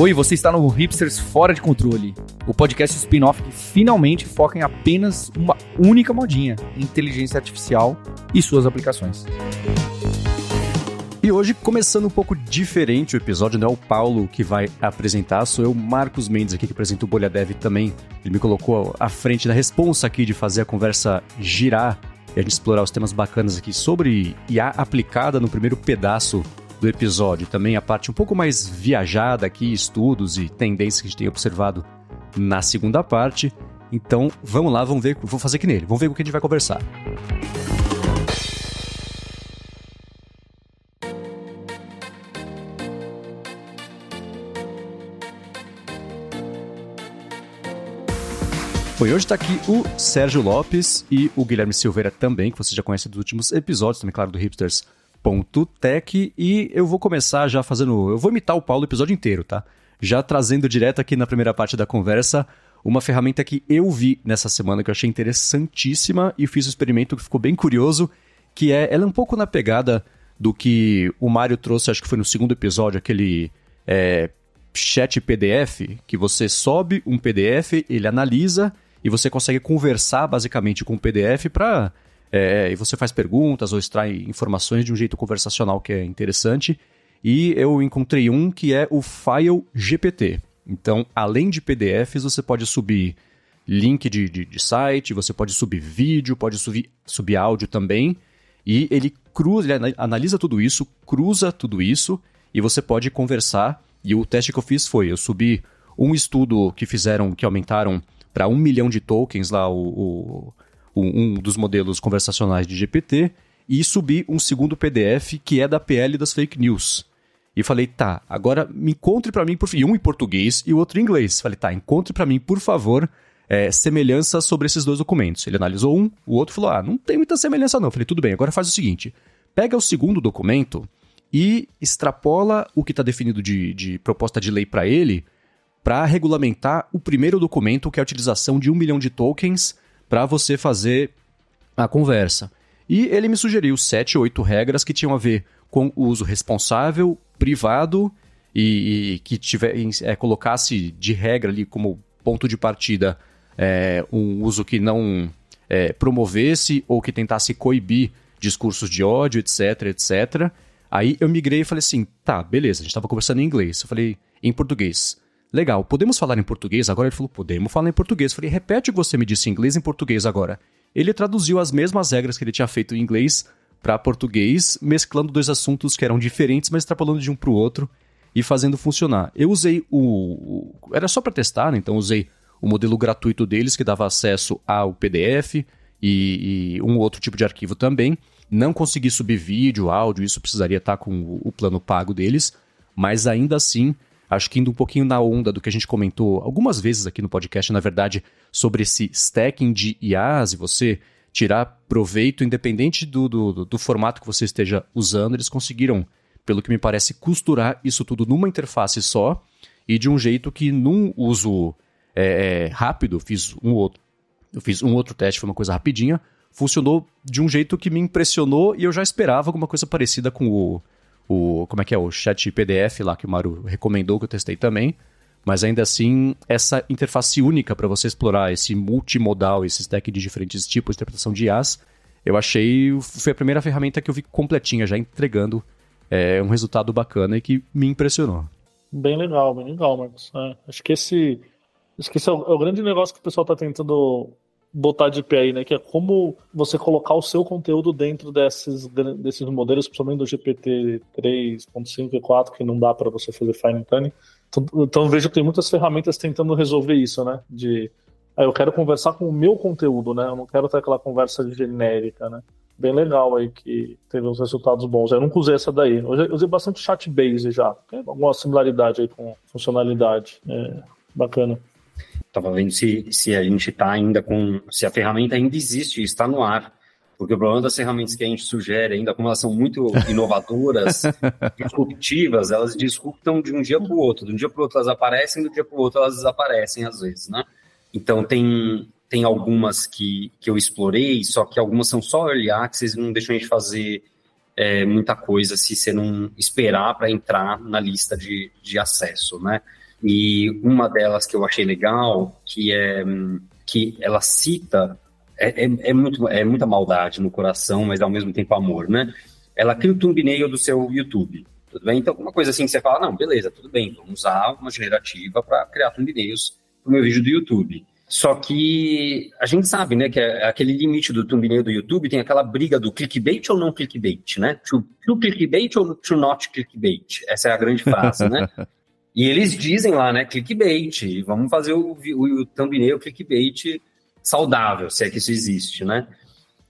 Oi, você está no Hipsters Fora de Controle, o podcast spin-off que finalmente foca em apenas uma única modinha: inteligência artificial e suas aplicações. E hoje, começando um pouco diferente o episódio, não é o Paulo que vai apresentar, sou eu, Marcos Mendes, aqui que apresenta o Bolha Dev também. Ele me colocou à frente da responsa aqui de fazer a conversa girar e a gente explorar os temas bacanas aqui sobre IA aplicada no primeiro pedaço do episódio. Também a parte um pouco mais viajada aqui, estudos e tendências que a gente tem observado na segunda parte. Então, vamos lá, vamos ver, vou fazer aqui nele, vamos ver o que a gente vai conversar. Bom, hoje está aqui o Sérgio Lopes e o Guilherme Silveira também, que você já conhece dos últimos episódios, também, claro, do Hipsters Tech e eu vou começar já fazendo. Eu vou imitar o Paulo o episódio inteiro, tá? Já trazendo direto aqui na primeira parte da conversa uma ferramenta que eu vi nessa semana que eu achei interessantíssima e fiz um experimento que ficou bem curioso, que é ela é um pouco na pegada do que o Mário trouxe, acho que foi no segundo episódio, aquele é, chat PDF, que você sobe um PDF, ele analisa e você consegue conversar basicamente com o PDF para é, e você faz perguntas ou extrai informações de um jeito conversacional que é interessante. E eu encontrei um que é o File GPT. Então, além de PDFs, você pode subir link de, de, de site, você pode subir vídeo, pode subir, subir áudio também. E ele cruza, ele analisa tudo isso, cruza tudo isso e você pode conversar. E o teste que eu fiz foi: eu subi um estudo que fizeram, que aumentaram para um milhão de tokens lá o, o um dos modelos conversacionais de GPT e subir um segundo PDF que é da PL das fake news. E falei, tá, agora me encontre para mim, por um em português e o outro em inglês. Falei, tá, encontre para mim, por favor, é, sobre esses dois documentos. Ele analisou um, o outro falou, ah, não tem muita semelhança não. Falei, tudo bem, agora faz o seguinte, pega o segundo documento e extrapola o que está definido de, de proposta de lei para ele para regulamentar o primeiro documento, que é a utilização de um milhão de tokens para você fazer a conversa. E ele me sugeriu sete, oito regras que tinham a ver com o uso responsável, privado e, e que tiver, é, colocasse de regra ali como ponto de partida é, um uso que não é, promovesse ou que tentasse coibir discursos de ódio, etc, etc. Aí eu migrei e falei assim, tá, beleza, a gente estava conversando em inglês. Eu falei, em português. Legal, podemos falar em português agora? Ele falou, podemos falar em português. Eu falei, repete o que você me disse em inglês em português agora. Ele traduziu as mesmas regras que ele tinha feito em inglês para português, mesclando dois assuntos que eram diferentes, mas extrapolando de um para o outro e fazendo funcionar. Eu usei o. Era só para testar, né? então usei o modelo gratuito deles, que dava acesso ao PDF e, e, um outro tipo de arquivo também. Não consegui subir vídeo, áudio, isso precisaria estar com o, o plano pago deles, mas ainda assim Acho que indo um pouquinho na onda do que a gente comentou algumas vezes aqui no podcast, na verdade, sobre esse stacking de IAs e você tirar proveito independente do, do, do formato que você esteja usando, eles conseguiram, pelo que me parece, costurar isso tudo numa interface só e de um jeito que num uso é, é, rápido, fiz um outro, eu fiz um outro teste, foi uma coisa rapidinha, funcionou de um jeito que me impressionou e eu já esperava alguma coisa parecida com o o como é que é o chat PDF lá que o Maru recomendou que eu testei também, mas ainda assim essa interface única para você explorar esse multimodal, esse stack de diferentes tipos de interpretação de IAs, eu achei foi a primeira ferramenta que eu vi completinha já entregando é, um resultado bacana e que me impressionou. Bem legal, bem legal, Marcos. É, acho que esse acho que esse é o, é o grande negócio que o pessoal está tentando botar de pé aí, né? Que é como você colocar o seu conteúdo dentro desses, desses modelos, principalmente do GPT 3.5 e 4, que não dá para você fazer fine tuning. Então, então, vejo que tem muitas ferramentas tentando resolver isso, né? De ah, eu quero conversar com o meu conteúdo, né? Eu não quero ter aquela conversa genérica, né? Bem legal aí que teve uns resultados bons. Eu nunca usei essa daí. Eu usei bastante chat base já. Tem alguma similaridade aí com funcionalidade. É, bacana. Estava vendo se, se a gente está ainda com. se a ferramenta ainda existe, está no ar. Porque o problema das ferramentas que a gente sugere, ainda como elas são muito inovadoras, disruptivas, elas disruptam de um dia para o outro. De um dia para o outro elas aparecem, do dia para o outro elas desaparecem às vezes, né? Então tem, tem algumas que, que eu explorei, só que algumas são só early access e não deixam a gente fazer é, muita coisa se você não esperar para entrar na lista de, de acesso, né? E uma delas que eu achei legal, que é que ela cita é, é, é, muito, é muita maldade no coração, mas ao mesmo tempo amor, né? Ela cria o thumbnail do seu YouTube, tudo bem? Então, uma coisa assim que você fala, não, beleza, tudo bem, vamos usar uma generativa para criar thumbnails para o meu vídeo do YouTube. Só que a gente sabe, né, que é aquele limite do thumbnail do YouTube tem aquela briga do clickbait ou não clickbait, né? To, to clickbait ou to not clickbait? Essa é a grande frase, né? e eles dizem lá, né, clickbait, vamos fazer o, o, o thumbnail clickbait saudável, se é que isso existe, né?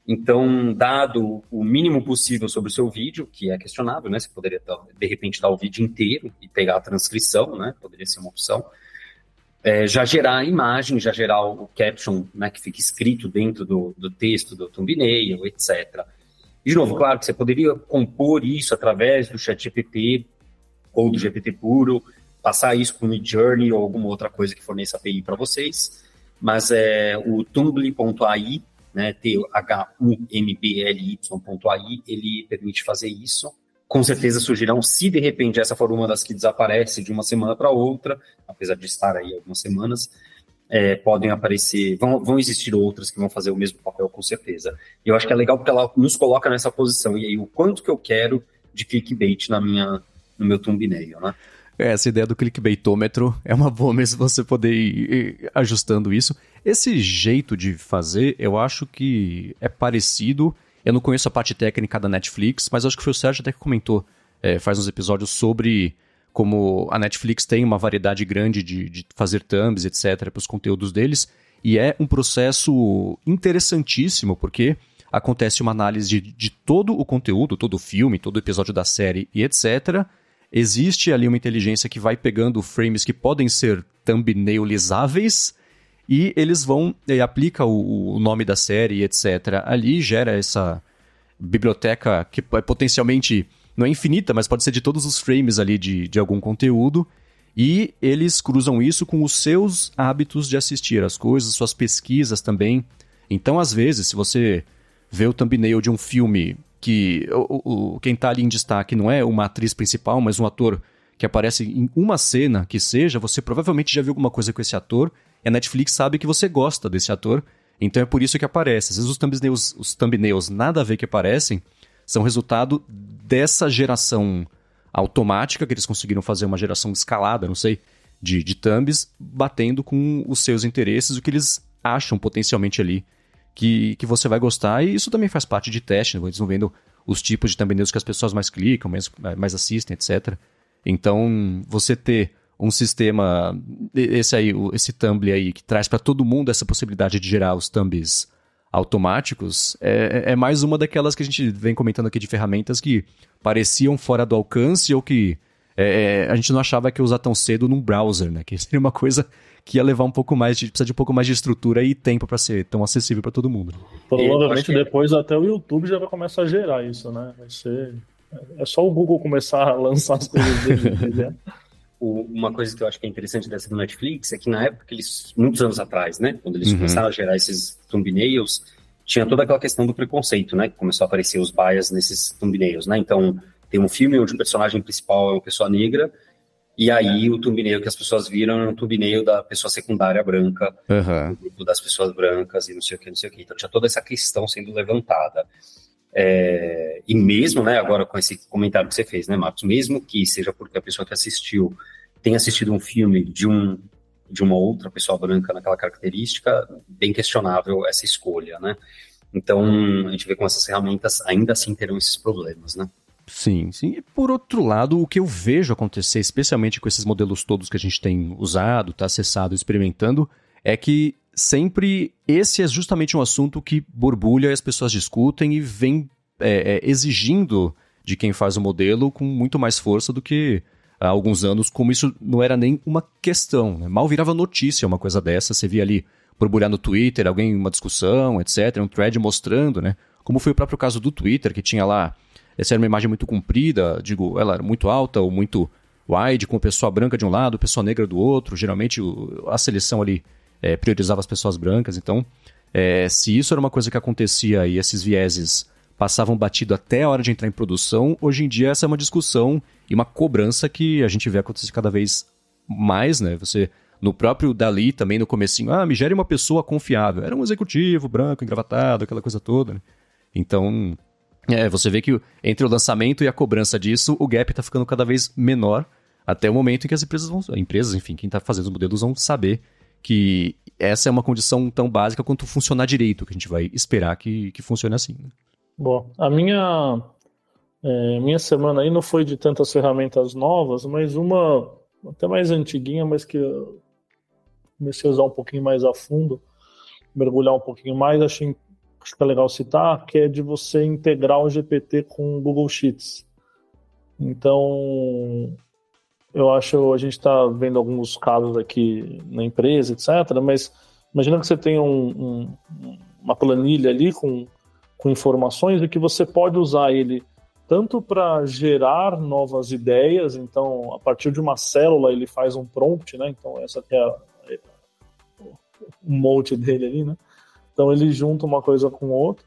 Então, dado o mínimo possível sobre o seu vídeo, que é questionável, né? Você poderia, de repente, dar o vídeo inteiro e pegar a transcrição, né? Poderia ser uma opção é, já gerar a imagem, já gerar o caption, né, que fica escrito dentro do, do texto do thumbnail, etc. De novo, claro que você poderia compor isso através do ChatGPT ou do GPT puro, passar isso com o Midjourney ou alguma outra coisa que forneça API para vocês, mas é, o tumblr.ai, né, T-H-U-M-B-L-Y.ai, ele permite fazer isso com certeza surgirão, se de repente essa for uma das que desaparece de uma semana para outra, apesar de estar aí algumas semanas, é, podem aparecer, vão, vão existir outras que vão fazer o mesmo papel com certeza. E eu acho que é legal porque ela nos coloca nessa posição, e aí o quanto que eu quero de clickbait na minha, no meu thumbnail, né? Essa ideia do clickbaitômetro é uma boa mesmo você poder ir ajustando isso. Esse jeito de fazer, eu acho que é parecido eu não conheço a parte técnica da Netflix, mas acho que foi o Sérgio até que comentou é, faz uns episódios sobre como a Netflix tem uma variedade grande de, de fazer thumbs, etc., para os conteúdos deles, e é um processo interessantíssimo, porque acontece uma análise de, de todo o conteúdo, todo o filme, todo o episódio da série e etc. Existe ali uma inteligência que vai pegando frames que podem ser thumbnailizáveis e eles vão e aplica o, o nome da série, etc. Ali gera essa biblioteca que é potencialmente não é infinita, mas pode ser de todos os frames ali de, de algum conteúdo. E eles cruzam isso com os seus hábitos de assistir as coisas, suas pesquisas também. Então, às vezes, se você vê o thumbnail de um filme que o, o, quem está ali em destaque não é uma atriz principal, mas um ator que aparece em uma cena que seja, você provavelmente já viu alguma coisa com esse ator e a Netflix sabe que você gosta desse ator, então é por isso que aparece. Às vezes os thumbnails, os thumbnails nada a ver que aparecem são resultado dessa geração automática, que eles conseguiram fazer uma geração escalada, não sei, de, de thumbs, batendo com os seus interesses, o que eles acham potencialmente ali que, que você vai gostar. E isso também faz parte de teste, né? eles vão vendo os tipos de thumbnails que as pessoas mais clicam, mais, mais assistem, etc. Então, você ter um sistema, esse aí, esse Tumblr aí, que traz para todo mundo essa possibilidade de gerar os thumbs automáticos, é, é, mais uma daquelas que a gente vem comentando aqui de ferramentas que pareciam fora do alcance ou que é, é a gente não achava que ia usar tão cedo num browser, né? Que seria uma coisa que ia levar um pouco mais de, precisa de um pouco mais de estrutura e tempo para ser tão acessível para todo mundo. Provavelmente que... depois até o YouTube já vai começar a gerar isso, né? Vai ser é só o Google começar a lançar as coisas dele. Né? uma coisa que eu acho que é interessante dessa do Netflix é que na época, eles, muitos anos atrás, né, quando eles uhum. começaram a gerar esses thumbnails, tinha toda aquela questão do preconceito, né, que começou a aparecer os bias nesses thumbnails, né, então tem um filme onde o personagem principal é uma pessoa negra, e aí o thumbnail que as pessoas viram é um thumbnail da pessoa secundária branca, uhum. grupo das pessoas brancas e não sei o que, não sei o que. Então tinha toda essa questão sendo levantada. É, e mesmo, né, agora com esse comentário que você fez, né, Marcos, mesmo que seja porque a pessoa que assistiu tenha assistido um filme de um de uma outra pessoa branca naquela característica, bem questionável essa escolha, né? Então, a gente vê como essas ferramentas ainda assim terão esses problemas, né? Sim, sim. E por outro lado, o que eu vejo acontecer, especialmente com esses modelos todos que a gente tem usado, tá acessado, experimentando, é que sempre esse é justamente um assunto que borbulha e as pessoas discutem e vem é, é, exigindo de quem faz o modelo com muito mais força do que há alguns anos, como isso não era nem uma questão. Né? Mal virava notícia uma coisa dessa, você via ali borbulhar no Twitter, alguém uma discussão, etc., um thread mostrando, né? Como foi o próprio caso do Twitter, que tinha lá, essa era uma imagem muito comprida, digo, ela era muito alta ou muito wide, com pessoa branca de um lado, pessoa negra do outro, geralmente a seleção ali é, priorizava as pessoas brancas. Então, é, se isso era uma coisa que acontecia e esses vieses passavam batido até a hora de entrar em produção, hoje em dia essa é uma discussão e uma cobrança que a gente vê acontecer cada vez mais, né? Você no próprio Dali também no comecinho, ah, me gere uma pessoa confiável. Era um executivo branco, engravatado, aquela coisa toda. Né? Então, é, você vê que entre o lançamento e a cobrança disso, o gap está ficando cada vez menor até o momento em que as empresas vão, empresas, enfim, quem está fazendo os modelos vão saber que essa é uma condição tão básica quanto funcionar direito, que a gente vai esperar que, que funcione assim. Né? Bom, a minha é, minha semana aí não foi de tantas ferramentas novas, mas uma até mais antiguinha, mas que eu comecei a usar um pouquinho mais a fundo, mergulhar um pouquinho mais, achei acho que é legal citar, que é de você integrar o GPT com o Google Sheets. Então, eu acho, a gente está vendo alguns casos aqui na empresa, etc., mas imagina que você tem um, um, uma planilha ali com, com informações e que você pode usar ele tanto para gerar novas ideias, então a partir de uma célula ele faz um prompt, né? Então essa é, é o molde dele ali, né? Então ele junta uma coisa com outra.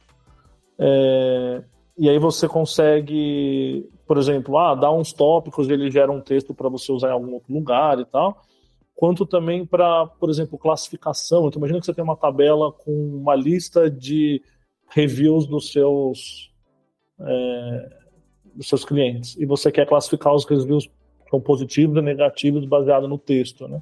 É, e aí você consegue, por exemplo, ah, dar uns tópicos ele gera um texto para você usar em algum outro lugar e tal. Quanto também para, por exemplo, classificação. Então imagina que você tem uma tabela com uma lista de reviews dos seus é, dos seus clientes e você quer classificar os reviews são positivos e negativos baseado no texto, né?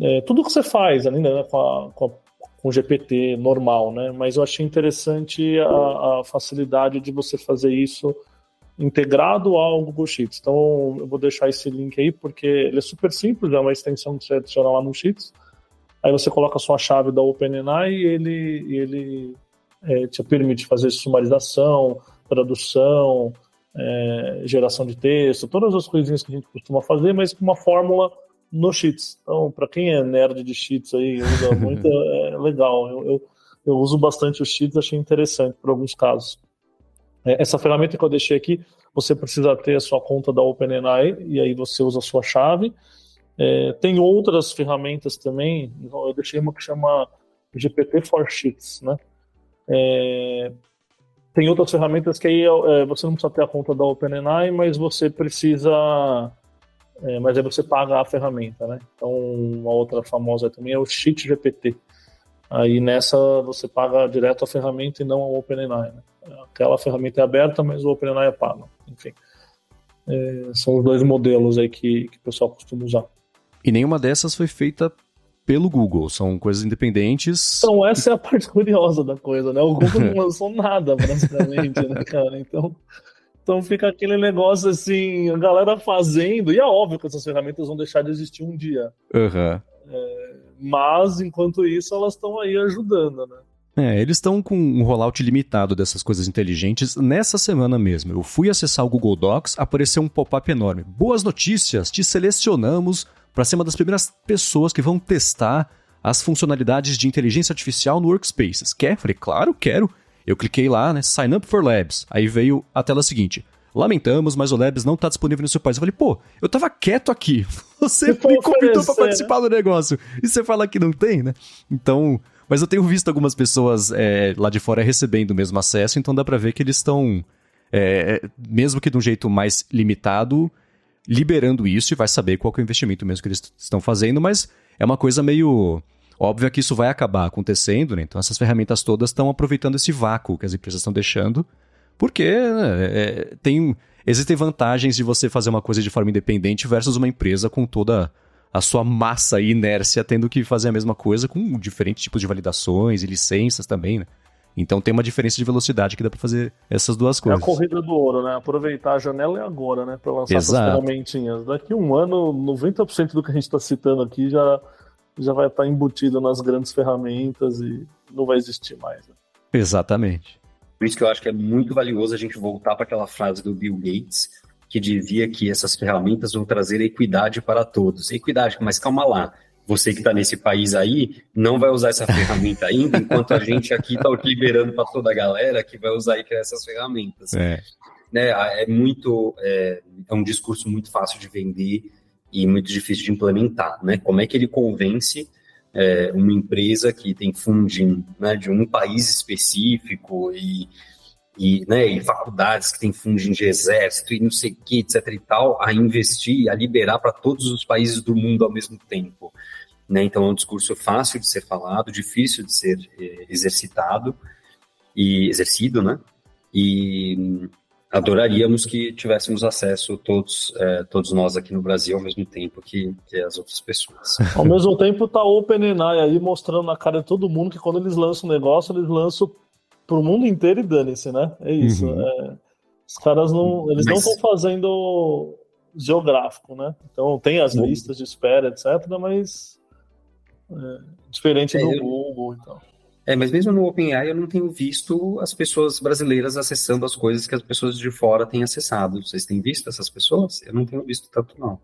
É, tudo que você faz ainda né, com, a, com a com GPT normal, né? Mas eu achei interessante a, a, facilidade de você fazer isso integrado ao Google Sheets. Então eu vou deixar esse link aí porque ele é super simples, é uma extensão que você adiciona lá no Sheets. Aí você coloca a sua chave da OpenAI e ele, ele é, te permite fazer sumarização, tradução, é, geração de texto, todas as coisinhas que a gente costuma fazer, mas com uma fórmula no Cheats. Então, para quem é nerd de Cheats aí, usa muito, é legal. Eu, eu, eu, uso bastante os Cheats, achei interessante por alguns casos. É, essa ferramenta que eu deixei aqui, você precisa ter a sua conta da OpenAI e aí você usa a sua chave. É, tem outras ferramentas também, então, eu deixei uma que chama GPT for Sheets, né? É, tem outras ferramentas que aí é, você não precisa ter a conta da OpenAI, mas você precisa é, mas aí você paga a ferramenta, né? Então, uma outra famosa também é o Cheat GPT. Aí nessa você paga direto a ferramenta e não a OpenAI. Né? Aquela ferramenta é aberta, mas o OpenAI é pago. Enfim, é, são os dois modelos aí que, que o pessoal costuma usar. E nenhuma dessas foi feita pelo Google, são coisas independentes. Então, essa é a parte curiosa da coisa, né? O Google não lançou nada, basicamente, né, cara? Então, então fica aquele negócio assim, a galera fazendo, e é óbvio que essas ferramentas vão deixar de existir um dia. Uhum. É, mas, enquanto isso, elas estão aí ajudando, né? É, eles estão com um rollout limitado dessas coisas inteligentes nessa semana mesmo. Eu fui acessar o Google Docs, apareceu um pop-up enorme. Boas notícias, te selecionamos para ser uma das primeiras pessoas que vão testar as funcionalidades de inteligência artificial no Workspaces. Quer? Falei, claro, quero. Eu cliquei lá, né? Sign up for Labs. Aí veio a tela seguinte. Lamentamos, mas o Labs não está disponível no seu país. Eu falei, pô, eu tava quieto aqui. Você me convidou para participar né? do negócio. E você fala que não tem, né? Então. Mas eu tenho visto algumas pessoas é, lá de fora recebendo o mesmo acesso, então dá para ver que eles estão, é, mesmo que de um jeito mais limitado, liberando isso e vai saber qual é o investimento mesmo que eles estão fazendo, mas é uma coisa meio Óbvio que isso vai acabar acontecendo, né? Então essas ferramentas todas estão aproveitando esse vácuo que as empresas estão deixando, porque né, é, tem, existem vantagens de você fazer uma coisa de forma independente versus uma empresa com toda a sua massa e inércia tendo que fazer a mesma coisa com diferentes tipos de validações e licenças também, né? Então tem uma diferença de velocidade que dá para fazer essas duas coisas. É a corrida do ouro, né? Aproveitar a janela é agora, né? Para lançar Exato. essas ferramentinhas. Daqui um ano, 90% do que a gente está citando aqui já já vai estar embutido nas grandes ferramentas e não vai existir mais. Né? Exatamente. Por isso que eu acho que é muito valioso a gente voltar para aquela frase do Bill Gates, que dizia que essas ferramentas vão trazer equidade para todos. Equidade, mas calma lá. Você que está nesse país aí não vai usar essa ferramenta ainda, enquanto a gente aqui está liberando para toda a galera que vai usar essas ferramentas. É, né, é muito é, é um discurso muito fácil de vender e muito difícil de implementar, né? Como é que ele convence é, uma empresa que tem funding né, de um país específico e e, né, e faculdades que têm funding de exército e não sei o que, etc e tal, a investir, a liberar para todos os países do mundo ao mesmo tempo. Né? Então é um discurso fácil de ser falado, difícil de ser eh, exercitado e exercido, né? E adoraríamos que tivéssemos acesso todos eh, todos nós aqui no Brasil ao mesmo tempo que, que as outras pessoas. Ao mesmo tempo tá o OpenAI aí mostrando na cara de todo mundo que quando eles lançam um negócio, eles lançam pro mundo inteiro e dane-se, né? É isso. Uhum. É, os caras não. Eles Mas... não estão fazendo geográfico, né? Então tem as listas de espera, etc., mas é, diferente é, do eu... Google e tal. É, mas mesmo no OpenAI eu não tenho visto as pessoas brasileiras acessando as coisas que as pessoas de fora têm acessado. Vocês têm visto essas pessoas? Eu não tenho visto tanto, não.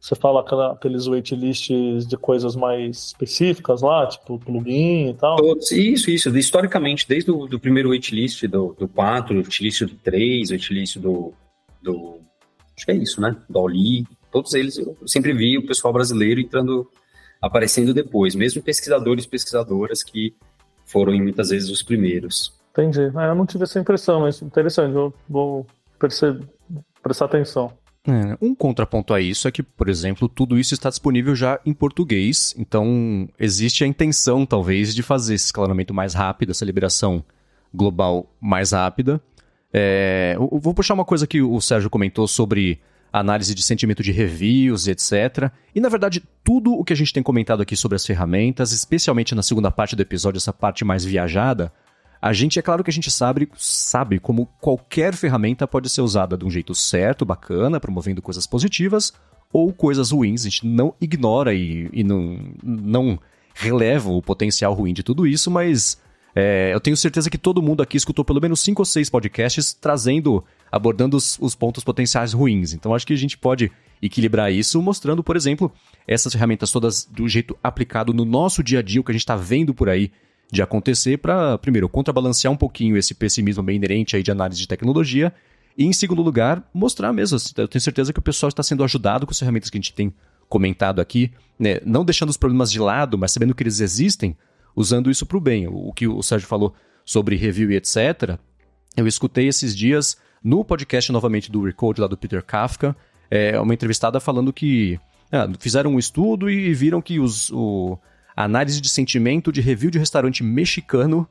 Você fala aqueles waitlists de coisas mais específicas lá, tipo plugin e tal? Todos, isso, isso. Historicamente, desde o do primeiro waitlist do, do 4, waitlist do 3, waitlist do, do. Acho que é isso, né? Do Oli. Todos eles eu sempre vi o pessoal brasileiro entrando, aparecendo depois, mesmo pesquisadores e pesquisadoras que foram muitas vezes os primeiros. Entendi. Ah, eu não tive essa impressão, mas interessante. Eu vou perceber, prestar atenção. É, um contraponto a isso é que, por exemplo, tudo isso está disponível já em português, então existe a intenção, talvez, de fazer esse escalonamento mais rápido, essa liberação global mais rápida. É, eu vou puxar uma coisa que o Sérgio comentou sobre análise de sentimento de reviews, etc. E, na verdade, tudo o que a gente tem comentado aqui sobre as ferramentas, especialmente na segunda parte do episódio, essa parte mais viajada, a gente, é claro que a gente sabe, sabe como qualquer ferramenta pode ser usada de um jeito certo, bacana, promovendo coisas positivas, ou coisas ruins. A gente não ignora e, e não, não releva o potencial ruim de tudo isso, mas é, eu tenho certeza que todo mundo aqui escutou pelo menos cinco ou seis podcasts trazendo, abordando os, os pontos potenciais ruins. Então acho que a gente pode equilibrar isso mostrando, por exemplo, essas ferramentas todas do jeito aplicado no nosso dia a dia, o que a gente está vendo por aí de acontecer para, primeiro, contrabalancear um pouquinho esse pessimismo bem inerente aí de análise de tecnologia e, em segundo lugar, mostrar mesmo. Eu tenho certeza que o pessoal está sendo ajudado com as ferramentas que a gente tem comentado aqui, né? não deixando os problemas de lado, mas sabendo que eles existem, usando isso para o bem. O que o Sérgio falou sobre review e etc., eu escutei esses dias no podcast novamente do Recode lá do Peter Kafka, é, uma entrevistada falando que ah, fizeram um estudo e viram que os, o, a análise de sentimento de review de restaurante mexicano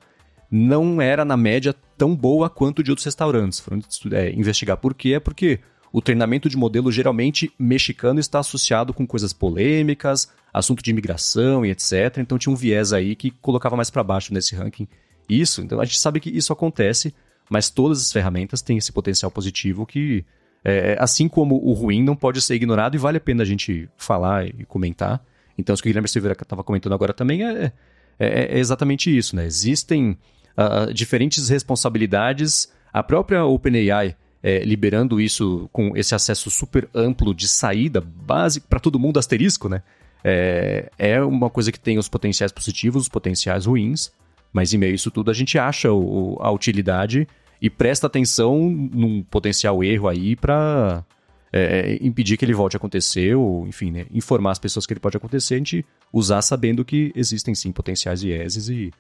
não era, na média, tão boa quanto de outros restaurantes. Foram é, investigar por quê? Porque o treinamento de modelo geralmente mexicano está associado com coisas polêmicas, assunto de imigração e etc. Então tinha um viés aí que colocava mais para baixo nesse ranking. Isso, então a gente sabe que isso acontece, mas todas as ferramentas têm esse potencial positivo que, é, assim como o ruim, não pode ser ignorado e vale a pena a gente falar e comentar. Então, isso que o Guilherme Silveira estava comentando agora também é, é, é, exatamente isso, né? Existem uh, diferentes responsabilidades. A própria OpenAI é, liberando isso com esse acesso super amplo de saída básico para todo mundo, asterisco, né? É, é uma coisa que tem os potenciais positivos, os potenciais ruins, mas em meio a isso tudo a gente acha o, a utilidade e presta atenção num potencial erro aí para é, impedir que ele volte a acontecer, ou, enfim, né, informar as pessoas que ele pode acontecer, a gente usar sabendo que existem sim potenciais vieses e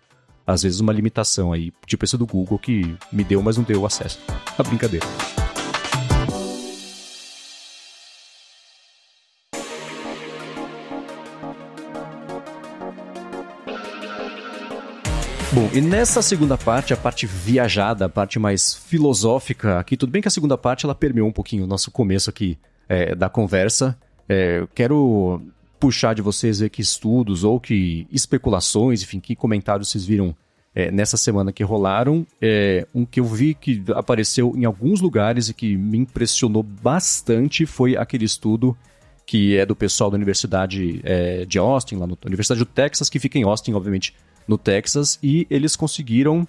às vezes uma limitação aí, tipo esse do Google que me deu, mas não deu acesso. A brincadeira. Bom, e nessa segunda parte, a parte viajada, a parte mais filosófica aqui, tudo bem que a segunda parte ela permeou um pouquinho o nosso começo aqui é, da conversa. É, quero puxar de vocês ver que estudos ou que especulações, enfim, que comentários vocês viram é, nessa semana que rolaram. É, um que eu vi que apareceu em alguns lugares e que me impressionou bastante foi aquele estudo que é do pessoal da Universidade é, de Austin, lá na Universidade do Texas, que fica em Austin, obviamente, no Texas, e eles conseguiram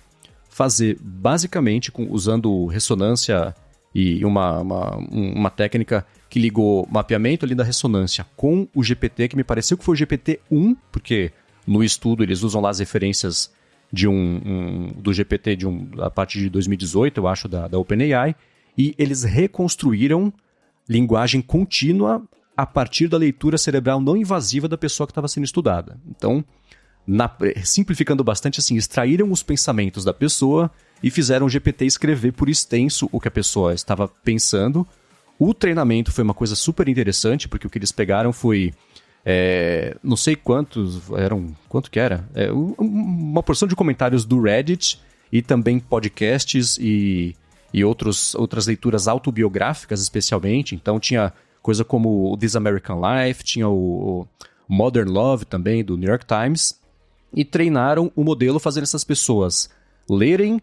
fazer basicamente com, usando ressonância e uma, uma, uma técnica que ligou mapeamento ali da ressonância com o GPT, que me pareceu que foi o GPT-1, porque no estudo eles usam lá as referências de um, um do GPT de um, a partir de 2018, eu acho, da, da OpenAI, e eles reconstruíram linguagem contínua a partir da leitura cerebral não invasiva da pessoa que estava sendo estudada. Então, na, simplificando bastante assim, extraíram os pensamentos da pessoa e fizeram o GPT escrever por extenso o que a pessoa estava pensando. O treinamento foi uma coisa super interessante, porque o que eles pegaram foi. É, não sei quantos eram. Quanto que era? É, uma porção de comentários do Reddit e também podcasts e, e outros, outras leituras autobiográficas, especialmente. Então tinha coisa como This American Life, tinha o, o Modern Love também, do New York Times. E treinaram o modelo fazendo essas pessoas lerem,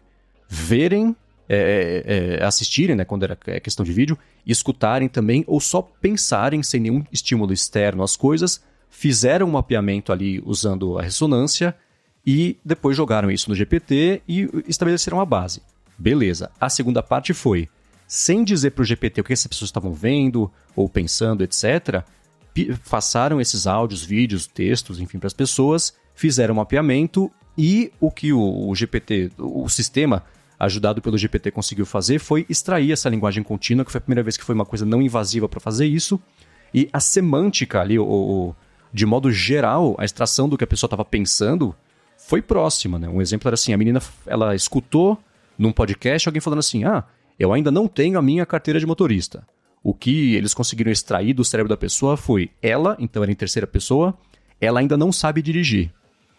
verem, é, é, é assistirem, né, quando era questão de vídeo, escutarem também, ou só pensarem sem nenhum estímulo externo às coisas, fizeram um mapeamento ali usando a ressonância e depois jogaram isso no GPT e estabeleceram a base. Beleza. A segunda parte foi, sem dizer para o GPT o que essas pessoas estavam vendo ou pensando, etc., passaram esses áudios, vídeos, textos, enfim, para as pessoas, fizeram um mapeamento e o que o, o GPT, o sistema ajudado pelo GPT conseguiu fazer foi extrair essa linguagem contínua, que foi a primeira vez que foi uma coisa não invasiva para fazer isso, e a semântica ali, o, o, de modo geral, a extração do que a pessoa estava pensando, foi próxima, né? Um exemplo era assim, a menina, ela escutou num podcast alguém falando assim, ah, eu ainda não tenho a minha carteira de motorista. O que eles conseguiram extrair do cérebro da pessoa foi ela, então era em terceira pessoa, ela ainda não sabe dirigir.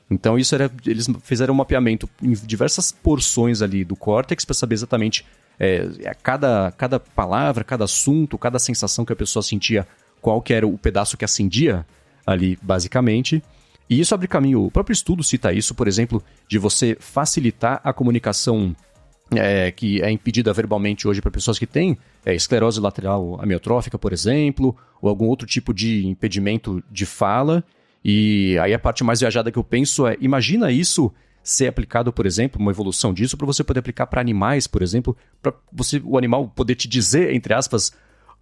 Então isso era, eles fizeram um mapeamento em diversas porções ali do córtex para saber exatamente é, cada, cada palavra, cada assunto, cada sensação que a pessoa sentia, qual que era o pedaço que acendia ali, basicamente. E isso abre caminho, o próprio estudo cita isso, por exemplo, de você facilitar a comunicação é, que é impedida verbalmente hoje para pessoas que têm é, esclerose lateral amiotrófica, por exemplo, ou algum outro tipo de impedimento de fala. E aí a parte mais viajada que eu penso é: imagina isso ser aplicado, por exemplo, uma evolução disso, para você poder aplicar para animais, por exemplo, para você o animal poder te dizer, entre aspas,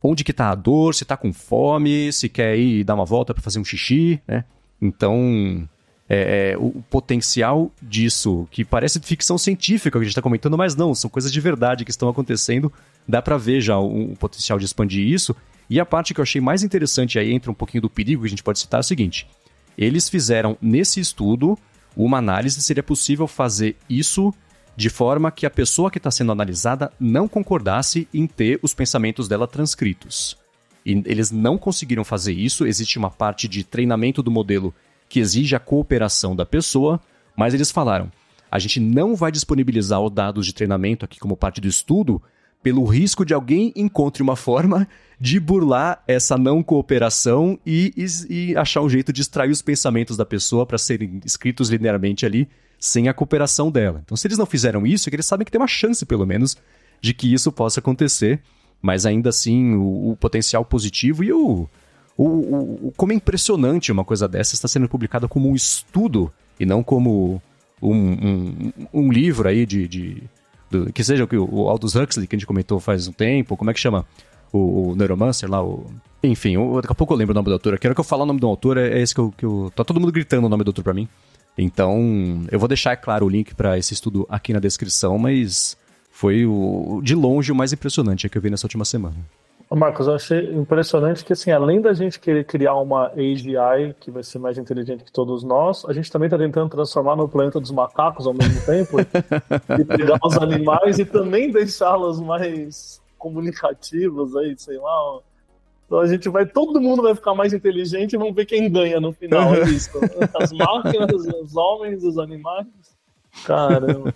onde que está a dor, se está com fome, se quer ir dar uma volta para fazer um xixi, né? Então, é, é, o, o, potencial disso, que parece ficção científica que a gente está comentando, mas não, são coisas de verdade que estão acontecendo. Dá para ver já o, o, potencial de expandir isso. E a parte que eu achei mais interessante, aí entra um pouquinho do perigo que a gente pode citar, é o seguinte: eles fizeram nesse estudo uma análise se seria possível fazer isso de forma que a pessoa que está sendo analisada não concordasse em ter os pensamentos dela transcritos. E eles não conseguiram fazer isso, existe uma parte de treinamento do modelo que exige a cooperação da pessoa, mas eles falaram: a gente não vai disponibilizar os dados de treinamento aqui como parte do estudo, pelo risco de alguém encontre uma forma de burlar essa não cooperação e, e, e achar um jeito de extrair os pensamentos da pessoa para serem escritos linearmente ali sem a cooperação dela. Então, se eles não fizeram isso, é que eles sabem que tem uma chance, pelo menos, de que isso possa acontecer mas ainda assim o, o potencial positivo e o, o, o, como é impressionante uma coisa dessa está sendo publicada como um estudo e não como um, um, um livro aí de, de do, que seja o, o Aldous Huxley que a gente comentou faz um tempo, como é que chama o, o Neuromancer lá, o, enfim, daqui a pouco eu lembro o nome do autor. Quero que eu falar o nome do autor, é, é esse que eu, que eu. Tá todo mundo gritando o nome do autor pra mim. Então, eu vou deixar, é claro, o link para esse estudo aqui na descrição, mas foi o, de longe o mais impressionante que eu vi nessa última semana. Marcos, eu achei impressionante que, assim, além da gente querer criar uma AGI que vai ser mais inteligente que todos nós, a gente também está tentando transformar no planeta dos macacos ao mesmo tempo e pegar os animais e também deixá-los mais comunicativos aí, sei lá. Então a gente vai, todo mundo vai ficar mais inteligente e vamos ver quem ganha no final. É isso. As máquinas, os homens, os animais. Caramba.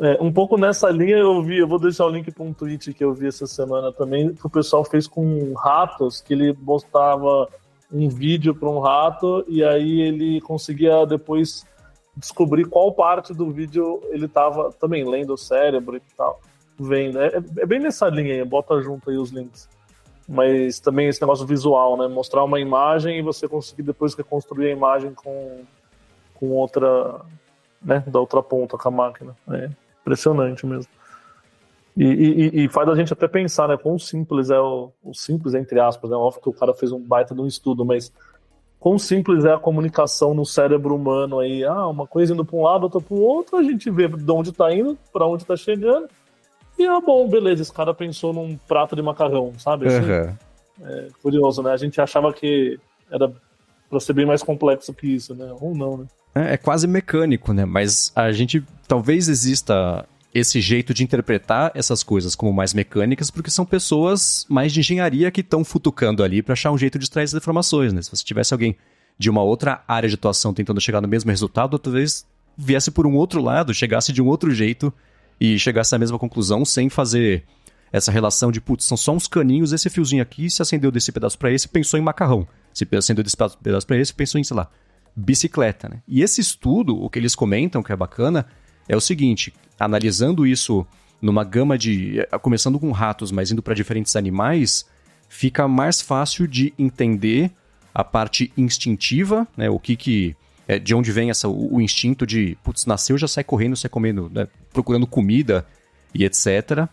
É, um pouco nessa linha eu vi, eu vou deixar o link para um tweet que eu vi essa semana também, que o pessoal fez com ratos, que ele postava um vídeo para um rato e aí ele conseguia depois descobrir qual parte do vídeo ele estava também lendo o cérebro e tal, vendo. É, é bem nessa linha aí, bota junto aí os links. Mas também esse negócio visual, né? Mostrar uma imagem e você conseguir depois reconstruir a imagem com, com outra, né? Da outra ponta com a máquina. É. Impressionante mesmo. E, e, e, faz a gente até pensar, né? Quão simples é o, o simples, entre aspas, né? Óbvio que o cara fez um baita de um estudo, mas quão simples é a comunicação no cérebro humano aí. Ah, uma coisa indo para um lado, outra para o outro, a gente vê de onde está indo, para onde está chegando. E ah, bom, beleza, esse cara pensou num prato de macarrão, sabe? Assim, uhum. É curioso, né? A gente achava que era para ser bem mais complexo que isso, né? Ou não, né? É, é quase mecânico, né? Mas a gente talvez exista esse jeito de interpretar essas coisas como mais mecânicas, porque são pessoas mais de engenharia que estão futucando ali para achar um jeito de extrair essas informações, né? Se você tivesse alguém de uma outra área de atuação tentando chegar no mesmo resultado, talvez viesse por um outro lado, chegasse de um outro jeito e chegasse à mesma conclusão sem fazer essa relação de, putz, são só uns caninhos, esse fiozinho aqui, se acendeu desse pedaço para esse, pensou em macarrão. Se acendeu desse pedaço para esse, pensou em, sei lá, bicicleta, né? E esse estudo, o que eles comentam que é bacana, é o seguinte, analisando isso numa gama de, eh, começando com ratos, mas indo para diferentes animais, fica mais fácil de entender a parte instintiva, né? O que que é, de onde vem essa, o, o, instinto de, putz, nasceu já sai correndo, sai comendo, né? procurando comida e etc.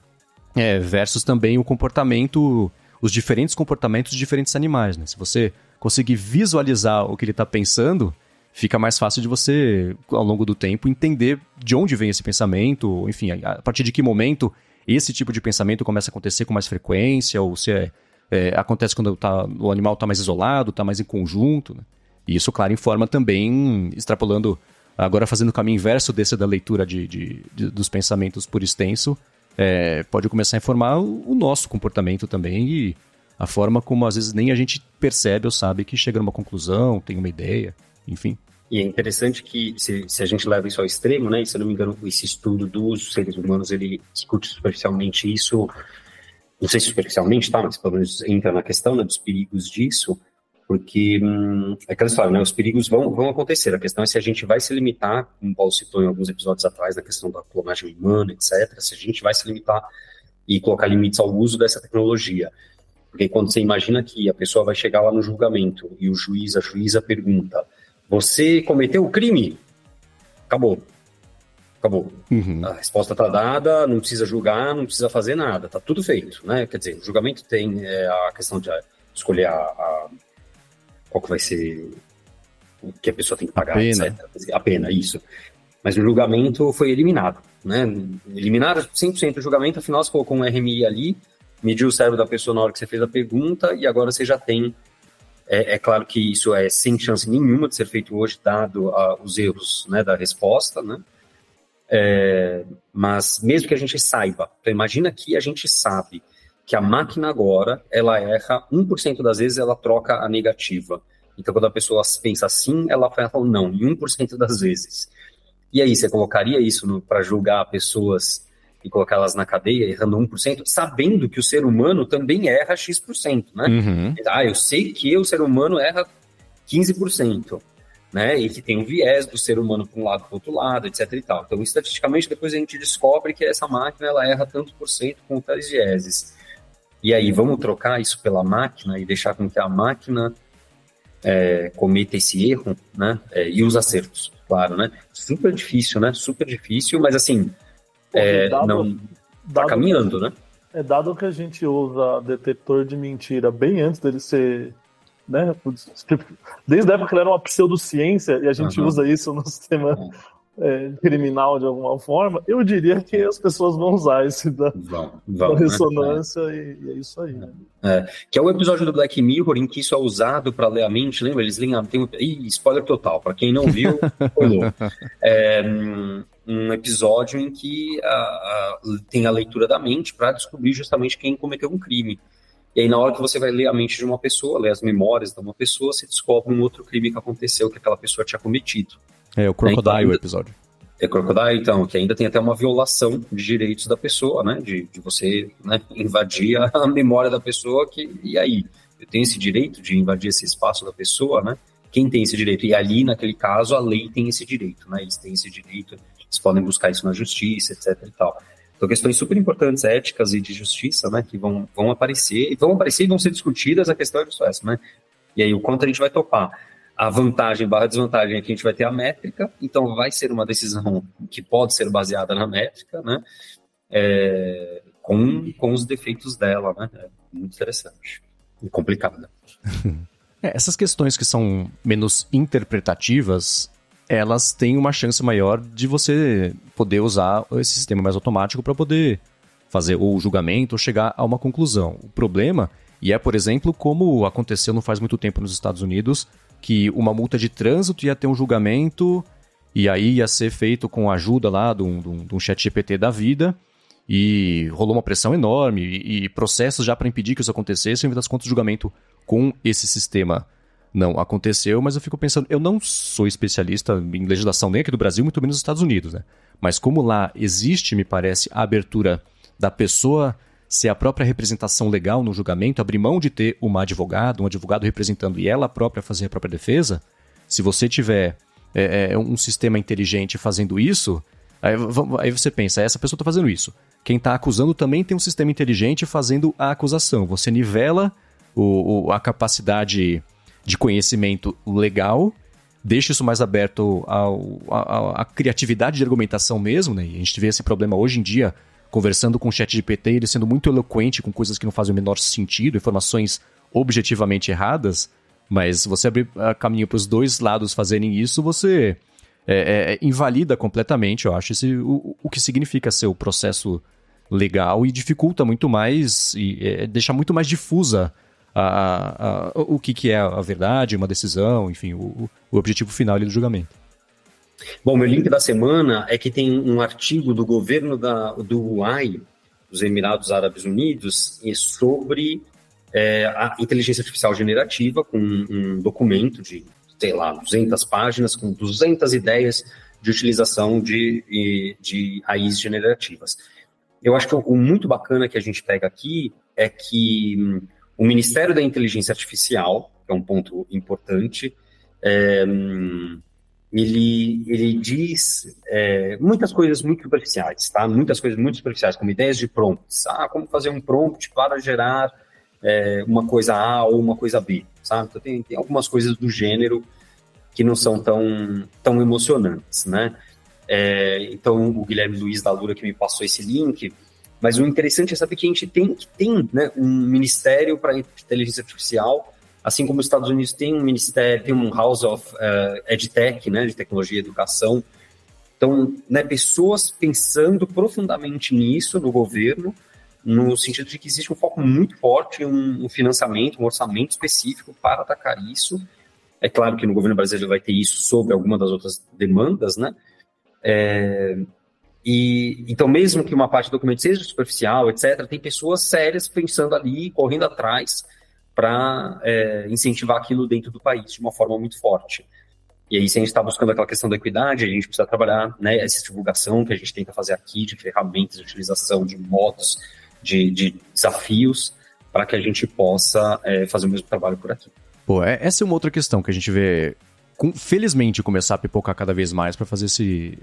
É, versus também o comportamento, os diferentes comportamentos de diferentes animais, né? Se você conseguir visualizar o que ele está pensando, fica mais fácil de você, ao longo do tempo, entender de onde vem esse pensamento, enfim, a partir de que momento esse tipo de pensamento começa a acontecer com mais frequência, ou se é, é, acontece quando tá, o animal está mais isolado, está mais em conjunto. Né? E isso, claro, informa também, extrapolando, agora fazendo o caminho inverso desse da leitura de, de, de dos pensamentos por extenso, é, pode começar a informar o, o nosso comportamento também e a forma como às vezes nem a gente percebe ou sabe que chega numa conclusão, tem uma ideia, enfim. E é interessante que, se, se, a gente leva isso ao extremo, né, e se eu não me engano, esse estudo dos seres humanos, ele discute superficialmente isso, não sei se superficialmente, tá, mas pelo menos entra na questão né, dos perigos disso, porque hum, é aquela história, né, os perigos vão, vão acontecer, a questão é se a gente vai se limitar, como o Paulo citou em alguns episódios atrás, na questão da clonagem humana, etc., se a gente vai se limitar e colocar limites ao uso dessa tecnologia. Porque quando você imagina que a pessoa vai chegar lá no julgamento e o juiz, a juíza pergunta: Você cometeu o crime? Acabou. Acabou. Uhum. A resposta está dada, não precisa julgar, não precisa fazer nada, está tudo feito, né? Quer dizer, o julgamento tem é, a questão de escolher a, a, qual que vai ser o que a pessoa tem que pagar, a pena. etc. A pena, isso. Mas o julgamento foi eliminado, né? Eliminaram 100% do julgamento, afinal você colocou um RMI ali, mediu o cérebro da pessoa na hora que você fez a pergunta e agora você já tem. É, é claro que isso é sem chance nenhuma de ser feito hoje, dado a, os erros né, da resposta, né? É, mas mesmo que a gente saiba, então imagina que a gente sabe que a máquina agora, ela erra 1% das vezes, ela troca a negativa. Então, quando a pessoa pensa assim, ela fala não, em 1% das vezes. E aí, você colocaria isso para julgar pessoas e colocá-las na cadeia, errando 1%, sabendo que o ser humano também erra X%, né? Uhum. Ah, eu sei que o ser humano erra 15%, né? E que tem um viés do ser humano para um lado para outro lado, etc e tal. Então, estatisticamente, depois a gente descobre que essa máquina, ela erra tanto por cento com tais vieses. E aí, vamos trocar isso pela máquina e deixar com que a máquina é, cometa esse erro, né? É, e os acertos, claro, né? Super difícil, né? Super difícil, mas assim, é, dado, não tá caminhando, né? É dado que a gente usa detector de mentira bem antes dele ser né? Desde a época que ele era uma pseudociência e a gente uhum. usa isso no sistema é, criminal de alguma forma, eu diria que as pessoas vão usar esse da, vão, vão, da né? ressonância né? e, e, é isso aí. Né? É, que é o episódio do Black Mirror em que isso é usado para ler a mente, lembra? Eles leem a, tem um, ih, spoiler total, para quem não viu, É, um episódio em que a, a, tem a leitura da mente para descobrir justamente quem cometeu um crime. E aí, na hora que você vai ler a mente de uma pessoa, ler as memórias de uma pessoa, você descobre um outro crime que aconteceu que aquela pessoa tinha cometido. É, o Crocodile né? então, episódio. É Crocodile, então, que ainda tem até uma violação de direitos da pessoa, né? De, de você né, invadir a memória da pessoa, que, e aí? Eu tenho esse direito de invadir esse espaço da pessoa, né? Quem tem esse direito? E ali, naquele caso, a lei tem esse direito, né? Eles têm esse direito, eles podem buscar isso na justiça, etc e tal. Então, questões super importantes, éticas e de justiça, né? Que vão, vão aparecer, vão aparecer e vão ser discutidas, a questão é só essa, né? E aí, o quanto a gente vai topar a vantagem barra desvantagem é que a gente vai ter a métrica, então vai ser uma decisão que pode ser baseada na métrica, né? É, com, com os defeitos dela, né? É muito interessante e complicada. É, essas questões que são menos interpretativas, elas têm uma chance maior de você poder usar esse sistema mais automático para poder fazer o julgamento ou chegar a uma conclusão. O problema, e é, por exemplo, como aconteceu não faz muito tempo nos Estados Unidos, que uma multa de trânsito ia ter um julgamento E aí ia ser feito com a ajuda lá de um, de um, chat GPT da vida. E rolou uma pressão enorme e, e processos já para impedir que isso acontecesse. E, no das contas, julgamento com esse sistema não aconteceu. Mas eu fico pensando, eu não sou especialista em legislação nem aqui do Brasil, muito menos nos Estados Unidos, né? Mas como lá existe, me parece, a abertura da pessoa ser a própria representação legal no julgamento, abrir mão de ter uma advogada, um advogado representando e ela própria fazer a própria defesa, se você tiver é, é, um sistema inteligente fazendo isso, aí, aí você pensa, essa pessoa está fazendo isso. Quem está acusando também tem um sistema inteligente fazendo a acusação. Você nivela o, o, a capacidade de conhecimento legal, deixa isso mais aberto à criatividade de argumentação mesmo, né? E a gente vê esse problema hoje em dia conversando com o chat GPT, ele sendo muito eloquente com coisas que não fazem o menor sentido, informações objetivamente erradas, mas você abrir uh, caminho para os dois lados fazerem isso, você é, é, invalida completamente, eu acho, esse, o, o que significa ser o processo legal e dificulta muito mais e é, deixa muito mais difusa a, a, o que, que é a verdade, uma decisão, enfim, o, o objetivo final do julgamento. Bom, meu link da semana é que tem um artigo do governo da, do UAI, dos Emirados Árabes Unidos, sobre é, a inteligência artificial generativa, com um documento de, sei lá, 200 páginas, com 200 ideias de utilização de, de AIs generativas. Eu acho que o muito bacana que a gente pega aqui é que hum, o Ministério da Inteligência Artificial, que é um ponto importante, é, ele, ele diz é, muitas coisas muito superficiais, tá? Muitas coisas muito superficiais, como ideias de prompts. Ah, como fazer um prompt para gerar é, uma coisa A ou uma coisa B, sabe? Então tem, tem algumas coisas do gênero que não são tão, tão emocionantes, né? É, então, o Guilherme Luiz da Lura que me passou esse link, mas o interessante é saber que a gente tem, tem né, um ministério para inteligência artificial Assim como os Estados Unidos tem um ministério, tem um House of uh, EdTech, né, de tecnologia e educação. Então, né, pessoas pensando profundamente nisso no governo, no sentido de que existe um foco muito forte, um, um financiamento, um orçamento específico para atacar isso. É claro que no governo brasileiro vai ter isso sobre alguma das outras demandas, né? É, e então, mesmo que uma parte do documento seja superficial, etc., tem pessoas sérias pensando ali, correndo atrás para é, incentivar aquilo dentro do país de uma forma muito forte. E aí, se a gente está buscando aquela questão da equidade, a gente precisa trabalhar né, essa divulgação que a gente tenta fazer aqui de ferramentas de utilização, de modos, de, de desafios, para que a gente possa é, fazer o mesmo trabalho por aqui. Pô, é, essa é uma outra questão que a gente vê, felizmente, começar a pipocar cada vez mais para fazer esse,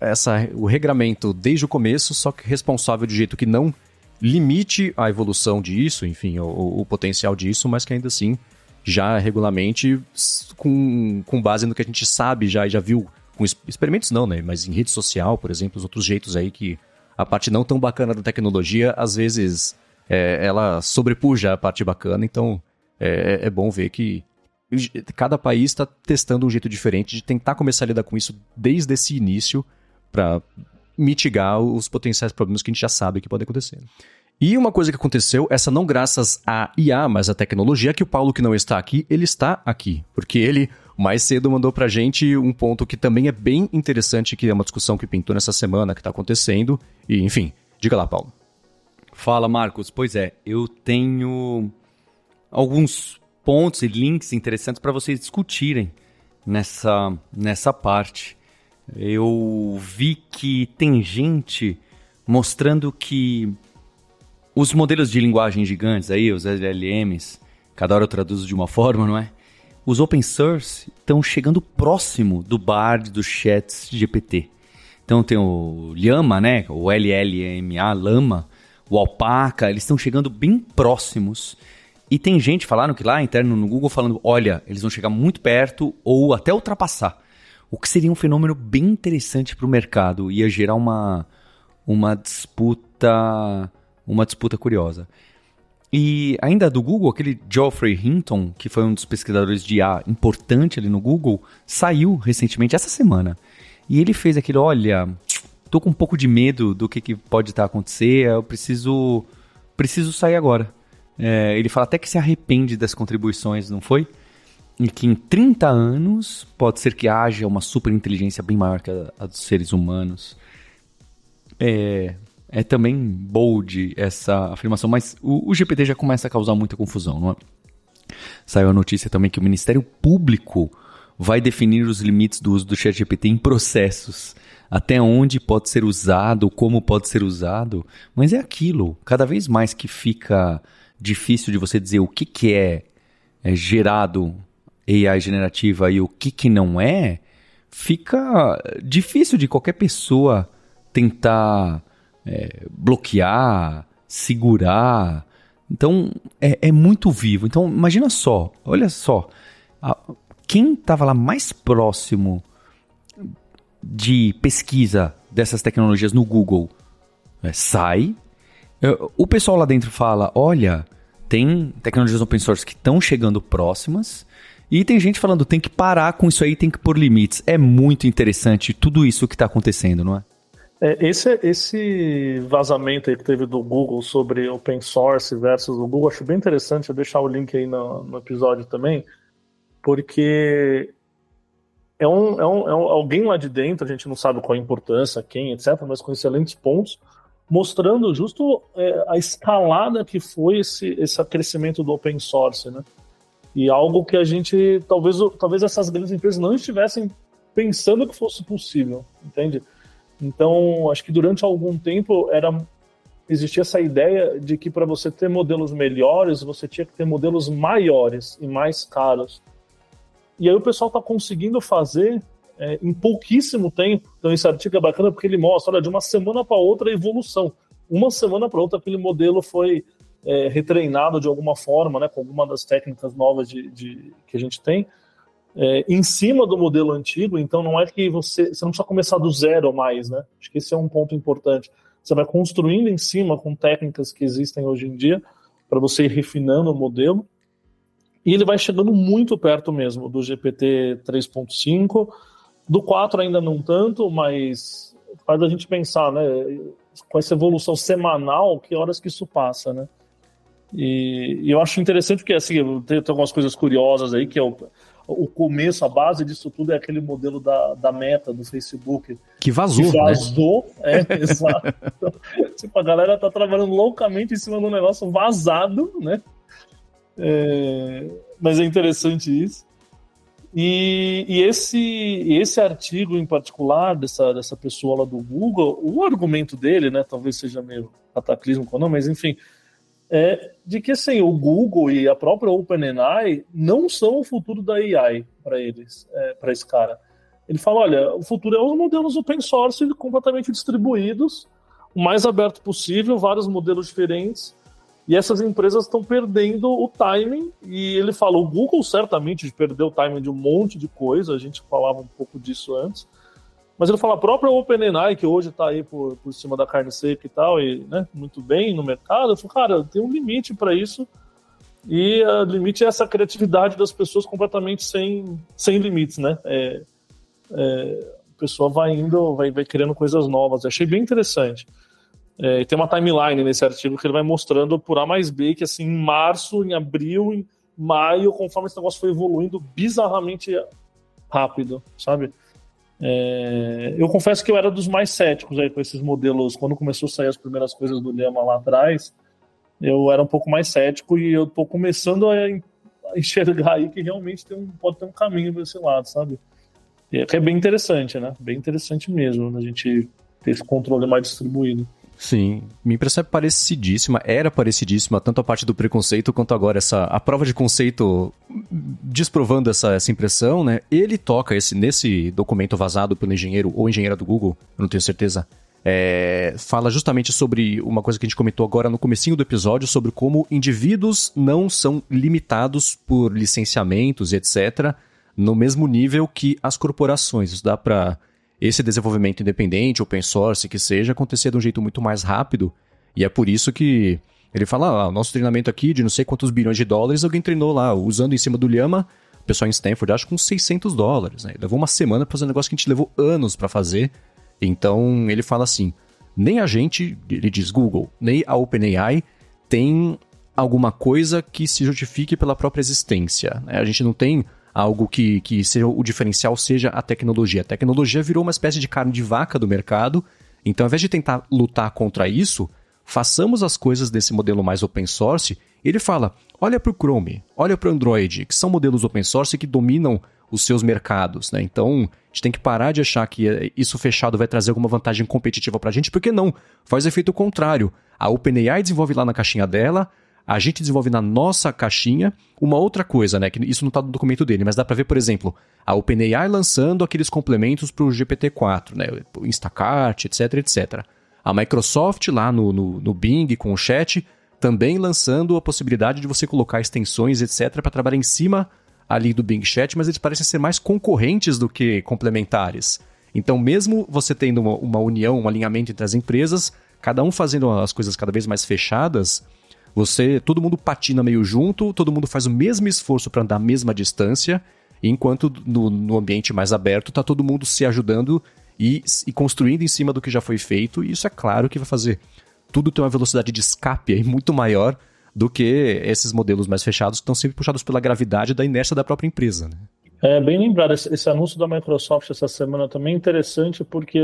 essa, o regramento desde o começo, só que responsável de jeito que não limite a evolução disso, enfim, o, o potencial disso, mas que ainda assim já regulamente com, com base no que a gente sabe já e já viu com experimentos não, né, mas em rede social, por exemplo, os outros jeitos aí que a parte não tão bacana da tecnologia às vezes é, ela sobrepuja a parte bacana, então é, é bom ver que cada país está testando um jeito diferente de tentar começar a lidar com isso desde esse início para mitigar os potenciais problemas que a gente já sabe que podem acontecer. E uma coisa que aconteceu, essa não graças a IA, mas a tecnologia, é que o Paulo que não está aqui, ele está aqui. Porque ele mais cedo mandou pra gente um ponto que também é bem interessante, que é uma discussão que pintou nessa semana, que está acontecendo. E, enfim, diga lá, Paulo. Fala, Marcos. Pois é, eu tenho alguns pontos e links interessantes para vocês discutirem nessa, nessa parte eu vi que tem gente mostrando que os modelos de linguagem gigantes aí, os LLMs, cada hora eu traduzo de uma forma, não é? Os open source estão chegando próximo do Bard dos chats GPT. Então tem o Llama, né? O LLMA, Lama, o Alpaca, eles estão chegando bem próximos. E tem gente falando que lá interno no Google falando, olha, eles vão chegar muito perto ou até ultrapassar o que seria um fenômeno bem interessante para o mercado, ia gerar uma, uma disputa uma disputa curiosa. E ainda do Google, aquele Geoffrey Hinton, que foi um dos pesquisadores de IA importante ali no Google, saiu recentemente, essa semana. E ele fez aquele, olha, tô com um pouco de medo do que, que pode estar tá acontecer, eu preciso, preciso sair agora. É, ele fala até que se arrepende das contribuições, não foi? e que em 30 anos pode ser que haja uma superinteligência bem maior que a, a dos seres humanos. É, é também bold essa afirmação, mas o, o GPT já começa a causar muita confusão, não é? Saiu a notícia também que o Ministério Público vai definir os limites do uso do ChatGPT em processos. Até onde pode ser usado, como pode ser usado. Mas é aquilo, cada vez mais que fica difícil de você dizer o que, que é, é gerado AI generativa e o que, que não é, fica difícil de qualquer pessoa tentar é, bloquear, segurar. Então é, é, muito vivo. Então imagina só, olha só, a, quem estava lá mais próximo de pesquisa dessas tecnologias no Google é, sai. É, o pessoal lá dentro fala: olha, tem tecnologias open source que estão chegando próximas. E tem gente falando, tem que parar com isso aí, tem que pôr limites. É muito interessante tudo isso que está acontecendo, não é? é? esse, esse vazamento aí que teve do Google sobre open source versus o Google, acho bem interessante. Eu deixar o link aí no, no episódio também, porque é um, é, um, é um, alguém lá de dentro, a gente não sabe qual a importância, quem, etc., mas com excelentes pontos, mostrando justo é, a escalada que foi esse, esse crescimento do open source, né? E algo que a gente, talvez, talvez essas grandes empresas não estivessem pensando que fosse possível, entende? Então, acho que durante algum tempo era existia essa ideia de que para você ter modelos melhores, você tinha que ter modelos maiores e mais caros. E aí o pessoal está conseguindo fazer é, em pouquíssimo tempo. Então esse artigo é bacana porque ele mostra, olha, de uma semana para outra a evolução. Uma semana para outra aquele modelo foi é, retreinado de alguma forma, né, com alguma das técnicas novas de, de que a gente tem, é, em cima do modelo antigo. Então não é que você, você não precisa começar do zero mais, né? Acho que esse é um ponto importante. Você vai construindo em cima com técnicas que existem hoje em dia para você ir refinando o modelo. E ele vai chegando muito perto mesmo do GPT 3.5, do 4 ainda não tanto, mas faz a gente pensar, né? Com essa evolução semanal, que horas que isso passa, né? E, e eu acho interessante porque assim, tem, tem, algumas coisas curiosas aí, que é o, o começo, a base disso tudo é aquele modelo da, da meta do Facebook. Que vazou. Que vazou, né? é, exato. tipo, a galera tá trabalhando loucamente em cima do negócio vazado, né? É, mas é interessante isso. E, e, esse, esse artigo em particular, dessa, dessa pessoa lá do Google, o argumento dele, né, talvez seja meio cataclismo ou não, mas enfim, é de que assim, o Google e a própria OpenAI não são o futuro da AI para eles, é, para esse cara. Ele fala: olha, o futuro é os modelos open source completamente distribuídos, o mais aberto possível, vários modelos diferentes e essas empresas estão perdendo o timing. E ele falou: o Google certamente perdeu o timing de um monte de coisa, a gente falava um pouco disso antes. Mas ele fala: a própria OpenAI, que hoje está aí por, por cima da carne seca e tal, e né, muito bem no mercado, eu falo, cara, tem um limite para isso. E o limite é essa criatividade das pessoas completamente sem, sem limites, né? É, é, a pessoa vai indo, vai, vai criando coisas novas. Eu achei bem interessante. É, tem uma timeline nesse artigo que ele vai mostrando por A mais B que assim, em março, em abril, em maio, conforme esse negócio foi evoluindo bizarramente rápido, sabe? É, eu confesso que eu era dos mais céticos aí com esses modelos. Quando começou a sair as primeiras coisas do Lema lá atrás, eu era um pouco mais cético e eu tô começando a enxergar aí que realmente tem um, pode ter um caminho para esse lado, sabe? É, é bem interessante, né? Bem interessante mesmo, a gente ter esse controle mais distribuído. Sim, minha impressão é parecidíssima, era parecidíssima, tanto a parte do preconceito quanto agora essa a prova de conceito desprovando essa, essa impressão, né? Ele toca esse nesse documento vazado pelo engenheiro ou engenheira do Google, eu não tenho certeza. É, fala justamente sobre uma coisa que a gente comentou agora no comecinho do episódio, sobre como indivíduos não são limitados por licenciamentos e etc., no mesmo nível que as corporações. Isso dá para esse desenvolvimento independente, open source, que seja, acontecer de um jeito muito mais rápido. E é por isso que ele fala, ah, o nosso treinamento aqui de não sei quantos bilhões de dólares, alguém treinou lá, usando em cima do Lhama, o pessoal em Stanford, acho com 600 dólares. Né? Levou uma semana para fazer um negócio que a gente levou anos para fazer. Então, ele fala assim, nem a gente, ele diz Google, nem a OpenAI tem alguma coisa que se justifique pela própria existência. Né? A gente não tem algo que, que seja o diferencial seja a tecnologia. A tecnologia virou uma espécie de carne de vaca do mercado, então ao invés de tentar lutar contra isso, façamos as coisas desse modelo mais open source. Ele fala: olha para o Chrome, olha para o Android, que são modelos open source que dominam os seus mercados. Né? Então, a gente tem que parar de achar que eh, isso fechado vai trazer alguma vantagem competitiva para a gente, porque não. Faz efeito contrário. A OpenAI desenvolve lá na caixinha dela, a gente desenvolve na nossa caixinha uma outra coisa, né? Que isso não está no documento dele, mas dá para ver, por exemplo, a OpenAI lançando aqueles complementos para o GPT-4, né? O Instacart, etc, etc. A Microsoft lá no, no, no Bing com o chat também lançando a possibilidade de você colocar extensões, etc, para trabalhar em cima ali do Bing Chat, mas eles parecem ser mais concorrentes do que complementares. Então, mesmo você tendo uma, uma união, um alinhamento entre as empresas, cada um fazendo as coisas cada vez mais fechadas, você, todo mundo patina meio junto, todo mundo faz o mesmo esforço para andar a mesma distância, enquanto no, no ambiente mais aberto está todo mundo se ajudando e, e, construindo em cima do que já foi feito, e isso é claro que vai fazer tudo ter uma velocidade de escape aí muito maior do que esses modelos mais fechados que estão sempre puxados pela gravidade da inércia da própria empresa. Né? É bem lembrado, esse, esse anúncio da Microsoft essa semana também é interessante porque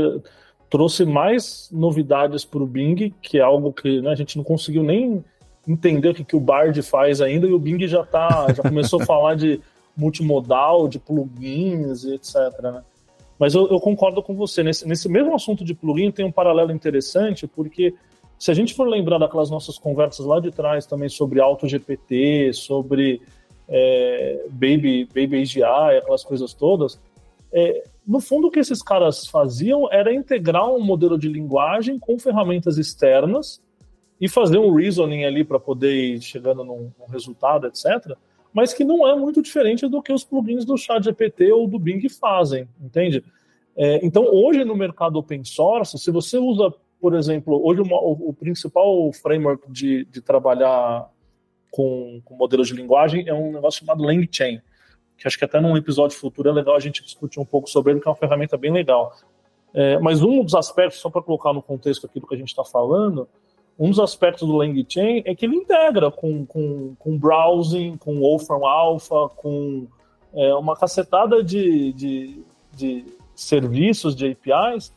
trouxe mais novidades para o Bing, que é algo que né, a gente não conseguiu nem entender o que, que o Bard faz ainda, e o Bing já tá, já começou a falar de multimodal, de plugins e etc. Né? Mas eu, eu, concordo com você. Nesse, nesse mesmo assunto de plugin tem um paralelo interessante, porque se a gente for lembrar daquelas nossas conversas lá de trás também sobre AutoGPT, sobre é, Baby, Baby AGI, aquelas coisas todas, é, no fundo o que esses caras faziam era integrar um modelo de linguagem com ferramentas externas e fazer um reasoning ali para poder ir chegando num, num, resultado, etc. Mas que não é muito diferente do que os plugins do ChatGPT ou do Bing fazem, entende? É, então, hoje no mercado open source, se você usa, por exemplo, hoje uma, o, o, principal framework de, de trabalhar com, com, modelos de linguagem é um negócio chamado LangChain, que acho que até num episódio futuro é legal a gente discutir um pouco sobre ele, que é uma ferramenta bem legal. É, mas um dos aspectos, só para colocar no contexto aqui do que a gente está falando, um dos aspectos do LangChain é que ele integra com, com, com browsing, com Wolfram Alpha, com é, uma cacetada de, de, de, serviços, de APIs,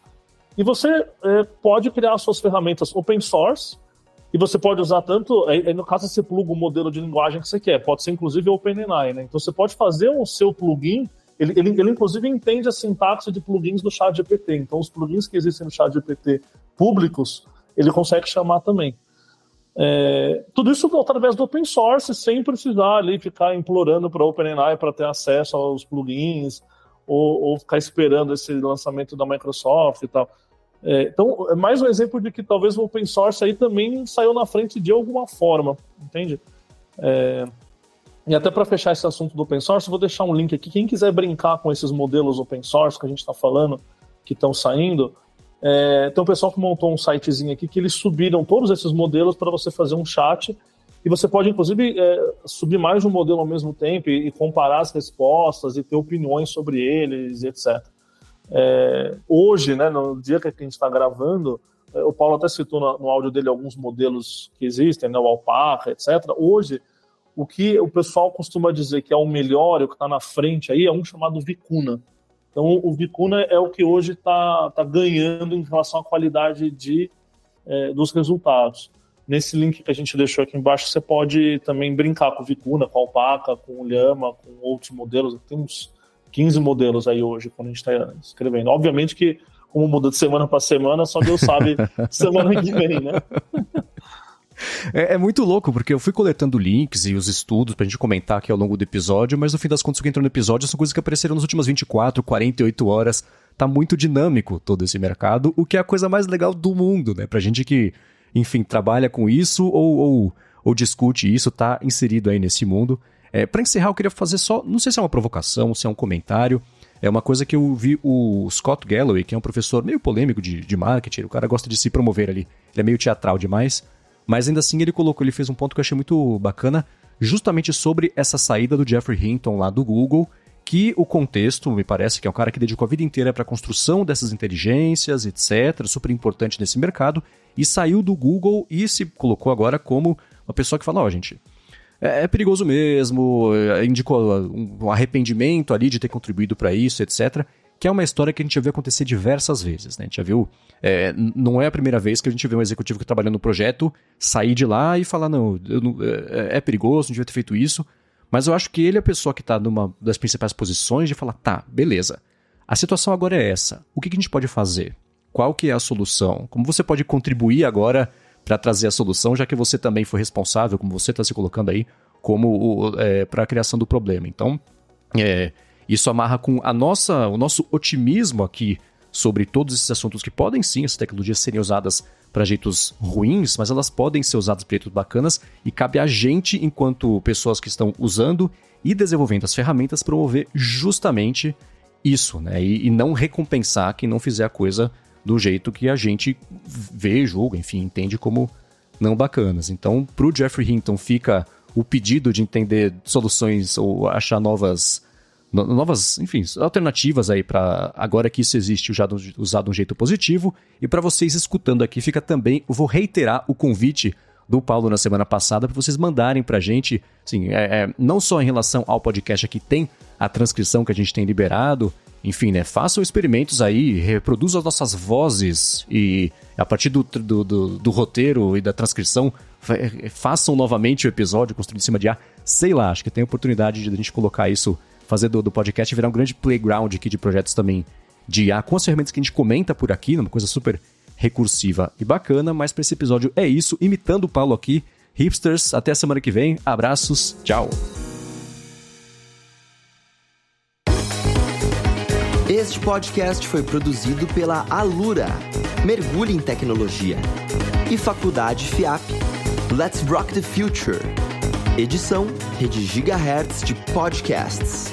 e você é, pode criar suas ferramentas open source, e você pode usar tanto, aí, no caso você pluga o modelo de linguagem que você quer, pode ser inclusive OpenAI, né? Então você pode fazer o seu plugin, ele, ele, ele inclusive entende a sintaxe de plugins do ChatGPT, então os plugins que existem no ChatGPT públicos, ele consegue chamar também. É, tudo isso através do open source, sem precisar ali ficar implorando para a OpenAI para ter acesso aos plugins, ou, ou, ficar esperando esse lançamento da Microsoft e tal. É, então, é mais um exemplo de que talvez o open source aí também saiu na frente de alguma forma, entende? É, e até para fechar esse assunto do open source, vou deixar um link aqui. Quem quiser brincar com esses modelos open source que a gente está falando, que estão saindo, é, tem um pessoal que montou um sitezinho aqui que eles subiram todos esses modelos para você fazer um chat e você pode, inclusive, é, subir mais de um modelo ao mesmo tempo e, e, comparar as respostas e ter opiniões sobre eles, etc. É, hoje, né, no dia que a gente está gravando, é, o Paulo até citou no, no, áudio dele alguns modelos que existem, né, o Alpaca, etc. Hoje, o que o pessoal costuma dizer que é o melhor, o que está na frente aí, é um chamado Vicuna. Então, o Vicuna é o que hoje está tá ganhando em relação à qualidade de, é, dos resultados. Nesse link que a gente deixou aqui embaixo, você pode também brincar com o Vicuna, com a Alpaca, com o Lhama, com outros modelos. Tem uns 15 modelos aí hoje, quando a gente está escrevendo. Obviamente que, como muda de semana para semana, só Deus sabe semana que vem, né? É, é, muito louco, porque eu fui coletando links e os estudos pra gente comentar aqui ao longo do episódio, mas no fim das contas o que entrou no episódio são coisas que apareceram nas últimas 24, 48 horas. Tá muito dinâmico todo esse mercado, o que é a coisa mais legal do mundo, né? Pra gente que, enfim, trabalha com isso ou, ou, ou discute isso, tá inserido aí nesse mundo. É, para encerrar, eu queria fazer só, não sei se é uma provocação, se é um comentário. É uma coisa que eu vi o Scott Galloway, que é um professor meio polêmico de, de marketing, o cara gosta de se promover ali. Ele é meio teatral demais. Mas ainda assim ele colocou, ele fez um ponto que eu achei muito bacana, justamente sobre essa saída do Jeffrey Hinton lá do Google, que o contexto, me parece que é um cara que dedicou a vida inteira para a construção dessas inteligências, etc., super importante nesse mercado, e saiu do Google e se colocou agora como uma pessoa que fala, ó, oh, gente, é, é perigoso mesmo, é, indicou um arrependimento ali de ter contribuído para isso, etc que é uma história que a gente já viu acontecer diversas vezes. Né? A gente já viu. É, não é a primeira vez que a gente vê um executivo que trabalhando no projeto sair de lá e falar: não, não é, é, perigoso, não devia ter feito isso. Mas eu acho que ele é a pessoa que está numa das principais posições de falar: tá, beleza. A situação agora é essa. O que, que a gente pode fazer? Qual que é a solução? Como você pode contribuir agora para trazer a solução, já que você também foi responsável, como você está se colocando aí, como é, para a criação do problema. Então, é, isso amarra com a nossa, o nosso otimismo aqui sobre todos esses assuntos que podem sim, essas tecnologias serem usadas para jeitos ruins, mas elas podem ser usadas para jeitos bacanas e cabe a gente, enquanto pessoas que estão usando e desenvolvendo as ferramentas, promover justamente isso, né? E, e não recompensar quem não fizer a coisa do jeito que a gente vê, julga, enfim, entende como não bacanas. Então, para o Jeffrey Hinton fica o pedido de entender soluções ou achar novas novas, enfim, alternativas aí para agora que isso existe usado, usado de um jeito positivo. E para vocês escutando aqui, fica também, vou reiterar o convite do Paulo na semana passada para vocês mandarem para a gente, assim, é, é, não só em relação ao podcast aqui tem a transcrição que a gente tem liberado, enfim, né, façam experimentos aí, reproduzam as nossas vozes e a partir do, do, do, do roteiro e da transcrição façam novamente o episódio construído em cima de A. Sei lá, acho que tem oportunidade de a gente colocar isso fazer do, do podcast virar um grande playground aqui de projetos também de IA, com as ferramentas que a gente comenta por aqui, uma coisa super recursiva e bacana, mas para esse episódio é isso, imitando o Paulo aqui. Hipsters, até a semana que vem. Abraços, tchau. Este podcast foi produzido pela Alura. Mergulhe em tecnologia. E Faculdade FIAP. Let's rock the future. Edição Rede Gigahertz de Podcasts.